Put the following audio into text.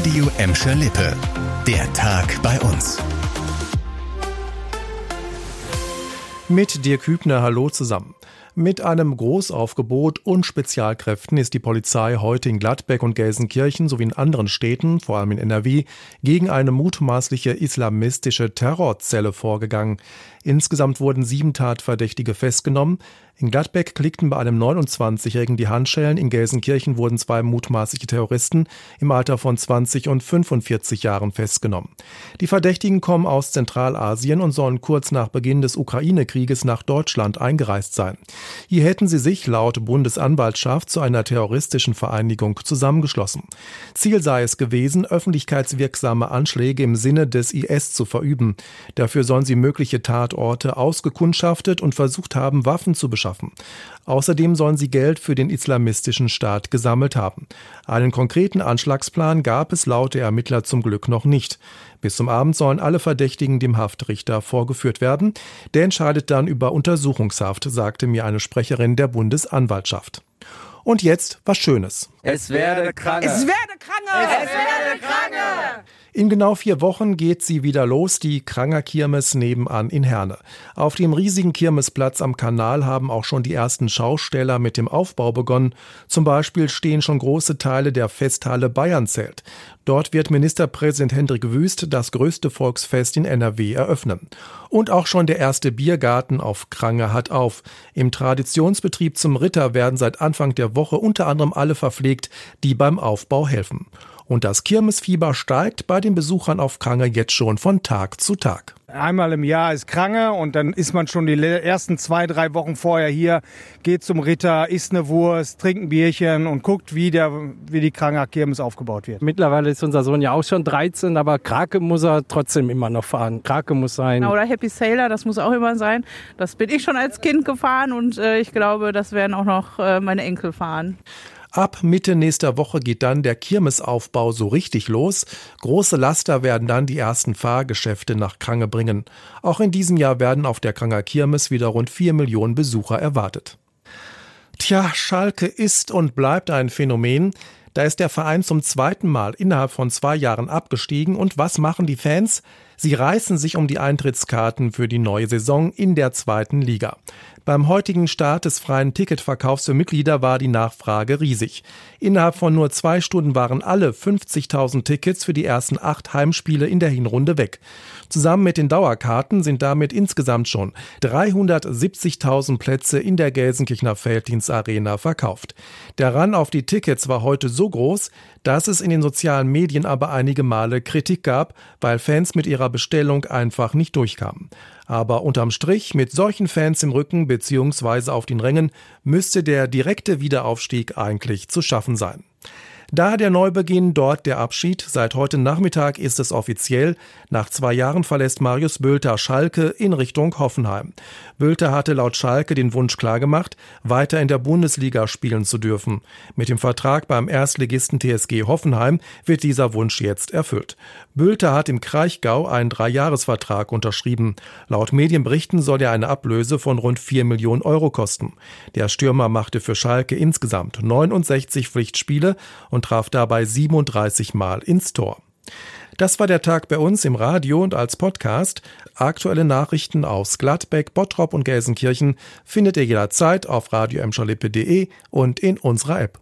Radio Emscher Lippe. Der Tag bei uns. Mit dir Kübner, hallo zusammen. Mit einem Großaufgebot und Spezialkräften ist die Polizei heute in Gladbeck und Gelsenkirchen sowie in anderen Städten, vor allem in NRW, gegen eine mutmaßliche islamistische Terrorzelle vorgegangen. Insgesamt wurden sieben Tatverdächtige festgenommen. In Gladbeck klickten bei einem 29-Jährigen die Handschellen, in Gelsenkirchen wurden zwei mutmaßliche Terroristen im Alter von 20 und 45 Jahren festgenommen. Die Verdächtigen kommen aus Zentralasien und sollen kurz nach Beginn des Ukraine-Krieges nach Deutschland eingereist sein. Hier hätten sie sich laut Bundesanwaltschaft zu einer terroristischen Vereinigung zusammengeschlossen. Ziel sei es gewesen, öffentlichkeitswirksame Anschläge im Sinne des IS zu verüben. Dafür sollen sie mögliche Tatorte ausgekundschaftet und versucht haben, Waffen zu beschaffen schaffen. Außerdem sollen sie Geld für den islamistischen Staat gesammelt haben. Einen konkreten Anschlagsplan gab es laut der Ermittler zum Glück noch nicht. Bis zum Abend sollen alle Verdächtigen dem Haftrichter vorgeführt werden. Der entscheidet dann über Untersuchungshaft, sagte mir eine Sprecherin der Bundesanwaltschaft. Und jetzt was Schönes. Es werde kranke. Es werde kranke. Es werde kranke. In genau vier Wochen geht sie wieder los, die Kranger Kirmes nebenan in Herne. Auf dem riesigen Kirmesplatz am Kanal haben auch schon die ersten Schausteller mit dem Aufbau begonnen. Zum Beispiel stehen schon große Teile der Festhalle Bayernzelt. Dort wird Ministerpräsident Hendrik Wüst das größte Volksfest in NRW eröffnen. Und auch schon der erste Biergarten auf Krange hat auf. Im Traditionsbetrieb zum Ritter werden seit Anfang der Woche unter anderem alle verpflegt, die beim Aufbau helfen. Und das Kirmesfieber steigt bei den Besuchern auf Krange jetzt schon von Tag zu Tag. Einmal im Jahr ist Krange und dann ist man schon die ersten zwei, drei Wochen vorher hier, geht zum Ritter, isst eine Wurst, trinkt ein Bierchen und guckt, wie, der, wie die Kranger Kirmes aufgebaut wird. Mittlerweile ist unser Sohn ja auch schon 13, aber Krake muss er trotzdem immer noch fahren. Krake muss sein. Oder Happy Sailor, das muss auch immer sein. Das bin ich schon als Kind gefahren und äh, ich glaube, das werden auch noch äh, meine Enkel fahren. Ab Mitte nächster Woche geht dann der Kirmesaufbau so richtig los. Große Laster werden dann die ersten Fahrgeschäfte nach Krange bringen. Auch in diesem Jahr werden auf der Kranger Kirmes wieder rund vier Millionen Besucher erwartet. Tja, Schalke ist und bleibt ein Phänomen. Da ist der Verein zum zweiten Mal innerhalb von zwei Jahren abgestiegen. Und was machen die Fans? Sie reißen sich um die Eintrittskarten für die neue Saison in der zweiten Liga. Beim heutigen Start des freien Ticketverkaufs für Mitglieder war die Nachfrage riesig. Innerhalb von nur zwei Stunden waren alle 50.000 Tickets für die ersten acht Heimspiele in der Hinrunde weg. Zusammen mit den Dauerkarten sind damit insgesamt schon 370.000 Plätze in der Gelsenkirchener Felddienstarena verkauft. Der Run auf die Tickets war heute so groß, dass es in den sozialen Medien aber einige Male Kritik gab, weil Fans mit ihrer Bestellung einfach nicht durchkamen. Aber unterm Strich, mit solchen Fans im Rücken bzw. auf den Rängen, müsste der direkte Wiederaufstieg eigentlich zu schaffen sein. Da der Neubeginn, dort der Abschied. Seit heute Nachmittag ist es offiziell. Nach zwei Jahren verlässt Marius Bülter Schalke in Richtung Hoffenheim. Bülter hatte laut Schalke den Wunsch klargemacht, weiter in der Bundesliga spielen zu dürfen. Mit dem Vertrag beim Erstligisten TSG Hoffenheim wird dieser Wunsch jetzt erfüllt. Bülter hat im Kraichgau einen Dreijahresvertrag unterschrieben. Laut Medienberichten soll er eine Ablöse von rund vier Millionen Euro kosten. Der Stürmer machte für Schalke insgesamt 69 Pflichtspiele und und traf dabei 37 Mal ins Tor. Das war der Tag bei uns im Radio und als Podcast. Aktuelle Nachrichten aus Gladbeck, Bottrop und Gelsenkirchen findet ihr jederzeit auf radio und in unserer App.